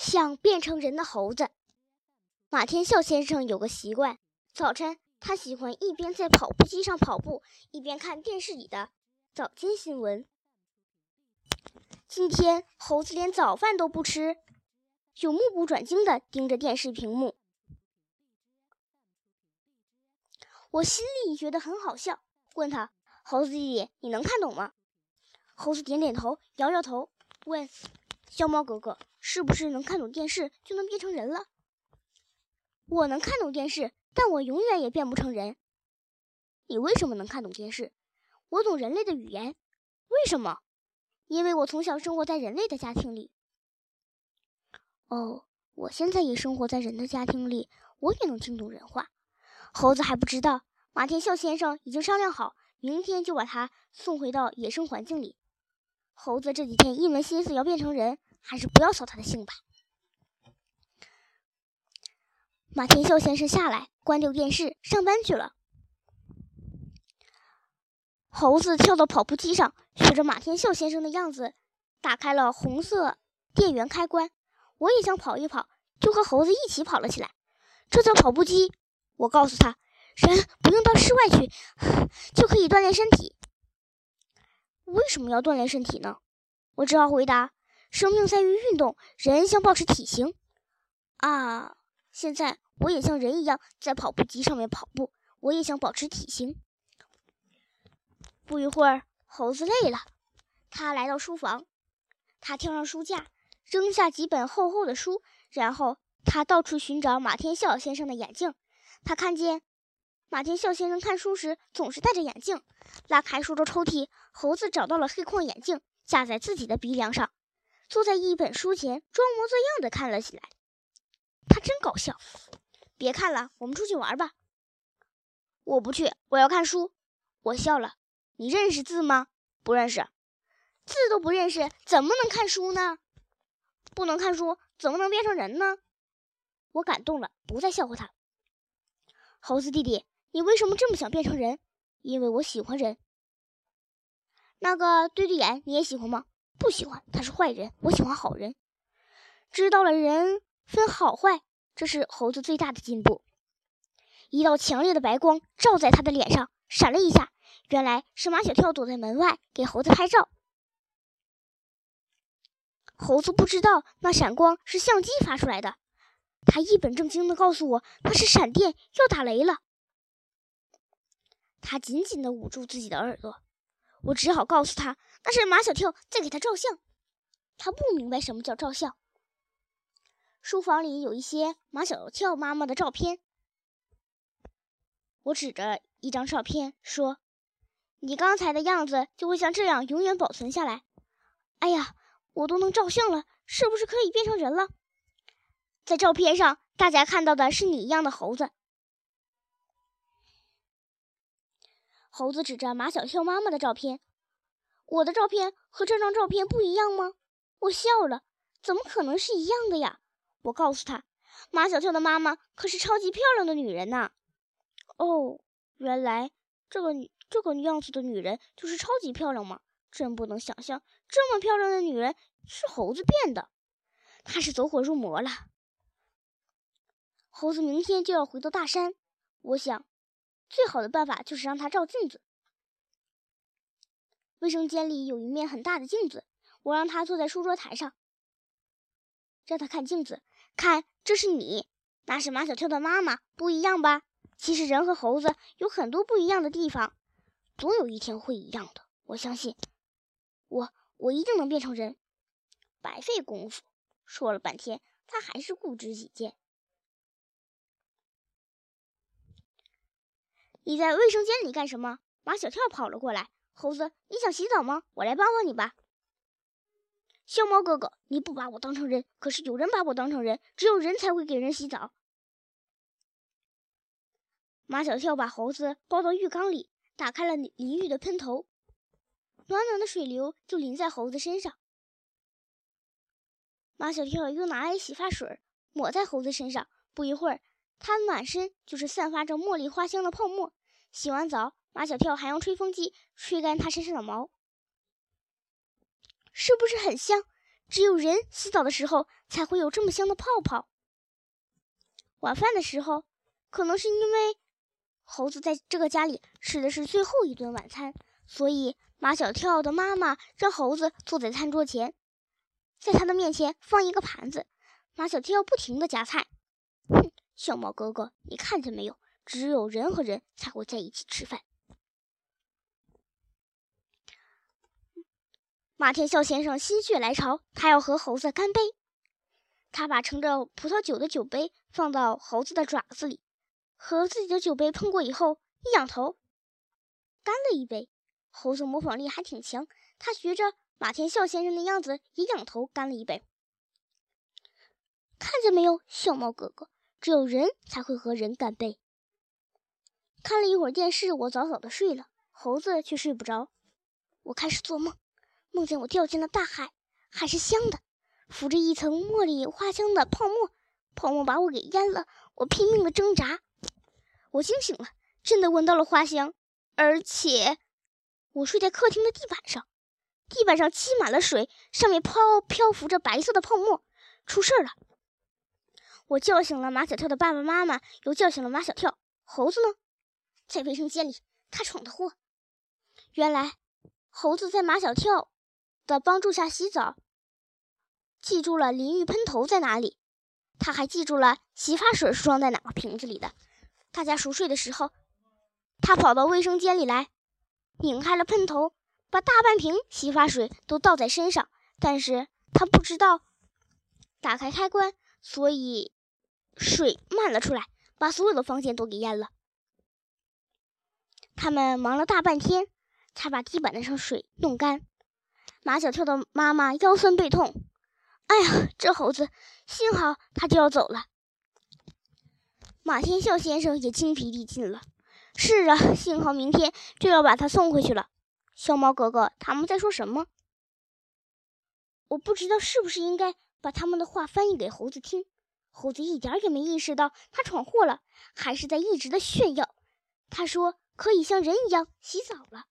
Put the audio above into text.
想变成人的猴子。马天笑先生有个习惯，早晨他喜欢一边在跑步机上跑步，一边看电视里的早间新闻。今天猴子连早饭都不吃，就目不转睛地盯着电视屏幕。我心里觉得很好笑，问他：“猴子弟弟，你能看懂吗？”猴子点点头，摇摇头，问：“小猫哥哥，是不是能看懂电视就能变成人了？”我能看懂电视，但我永远也变不成人。你为什么能看懂电视？我懂人类的语言。为什么？因为我从小生活在人类的家庭里。哦，我现在也生活在人的家庭里，我也能听懂人话。猴子还不知道，马天笑先生已经商量好，明天就把他送回到野生环境里。猴子这几天一门心思要变成人，还是不要扫他的兴吧。马天笑先生下来，关掉电视，上班去了。猴子跳到跑步机上，学着马天笑先生的样子，打开了红色电源开关。我也想跑一跑，就和猴子一起跑了起来。这叫跑步机。我告诉他，人不用到室外去，就可以锻炼身体。为什么要锻炼身体呢？我只好回答：生命在于运动，人想保持体型。啊，现在我也像人一样在跑步机上面跑步，我也想保持体型。不一会儿，猴子累了，他来到书房，他跳上书架，扔下几本厚厚的书，然后他到处寻找马天笑先生的眼镜。他看见。马天笑先生看书时总是戴着眼镜。拉开书桌抽屉，猴子找到了黑框眼镜，架在自己的鼻梁上，坐在一本书前，装模作样的看了起来。他真搞笑！别看了，我们出去玩吧。我不去，我要看书。我笑了。你认识字吗？不认识。字都不认识，怎么能看书呢？不能看书，怎么能变成人呢？我感动了，不再笑话他。猴子弟弟。你为什么这么想变成人？因为我喜欢人。那个对对眼你也喜欢吗？不喜欢，他是坏人。我喜欢好人。知道了人分好坏，这是猴子最大的进步。一道强烈的白光照在他的脸上，闪了一下，原来是马小跳躲在门外给猴子拍照。猴子不知道那闪光是相机发出来的，他一本正经地告诉我那是闪电要打雷了。他紧紧地捂住自己的耳朵，我只好告诉他那是马小跳在给他照相。他不明白什么叫照相。书房里有一些马小跳妈妈的照片，我指着一张照片说：“你刚才的样子就会像这样永远保存下来。”哎呀，我都能照相了，是不是可以变成人了？在照片上，大家看到的是你一样的猴子。猴子指着马小跳妈妈的照片：“我的照片和这张照片不一样吗？”我笑了：“怎么可能是一样的呀？”我告诉他：“马小跳的妈妈可是超级漂亮的女人呢。”哦，原来这个女这个样子的女人就是超级漂亮吗？真不能想象，这么漂亮的女人是猴子变的。他是走火入魔了。猴子明天就要回到大山，我想。最好的办法就是让他照镜子。卫生间里有一面很大的镜子，我让他坐在书桌台上，让他看镜子。看，这是你，那是马小跳的妈妈，不一样吧？其实人和猴子有很多不一样的地方，总有一天会一样的。我相信，我我一定能变成人。白费功夫，说了半天，他还是固执己见。你在卫生间里干什么？马小跳跑了过来。猴子，你想洗澡吗？我来帮帮你吧。小猫哥哥，你不把我当成人，可是有人把我当成人，只有人才会给人洗澡。马小跳把猴子抱到浴缸里，打开了淋浴的喷头，暖暖的水流就淋在猴子身上。马小跳又拿来洗发水，抹在猴子身上。不一会儿。他满身就是散发着茉莉花香的泡沫。洗完澡，马小跳还用吹风机吹干他身上的毛，是不是很香？只有人洗澡的时候才会有这么香的泡泡。晚饭的时候，可能是因为猴子在这个家里吃的是最后一顿晚餐，所以马小跳的妈妈让猴子坐在餐桌前，在他的面前放一个盘子，马小跳不停地夹菜。哼，小猫哥哥，你看见没有？只有人和人才会在一起吃饭。马天笑先生心血来潮，他要和猴子干杯。他把盛着葡萄酒的酒杯放到猴子的爪子里，和自己的酒杯碰过以后，一仰头，干了一杯。猴子模仿力还挺强，他学着马天笑先生的样子，也仰头干了一杯。看见没有，小猫哥哥，只有人才会和人干杯。看了一会儿电视，我早早的睡了，猴子却睡不着。我开始做梦。梦见我掉进了大海，海是香的，浮着一层茉莉花香的泡沫，泡沫把我给淹了。我拼命的挣扎，我惊醒了，真的闻到了花香，而且我睡在客厅的地板上，地板上积满了水，上面飘漂浮着白色的泡沫。出事了！我叫醒了马小跳的爸爸妈妈，又叫醒了马小跳。猴子呢？在卫生间里，他闯的祸。原来猴子在马小跳。的帮助下洗澡，记住了淋浴喷头在哪里，他还记住了洗发水是装在哪个瓶子里的。大家熟睡的时候，他跑到卫生间里来，拧开了喷头，把大半瓶洗发水都倒在身上。但是他不知道打开开关，所以水漫了出来，把所有的房间都给淹了。他们忙了大半天，才把地板上水弄干。马小跳的妈妈腰酸背痛，哎呀，这猴子，幸好他就要走了。马天笑先生也精疲力尽了。是啊，幸好明天就要把他送回去了。小猫哥哥，他们在说什么？我不知道是不是应该把他们的话翻译给猴子听。猴子一点也没意识到他闯祸了，还是在一直的炫耀。他说可以像人一样洗澡了。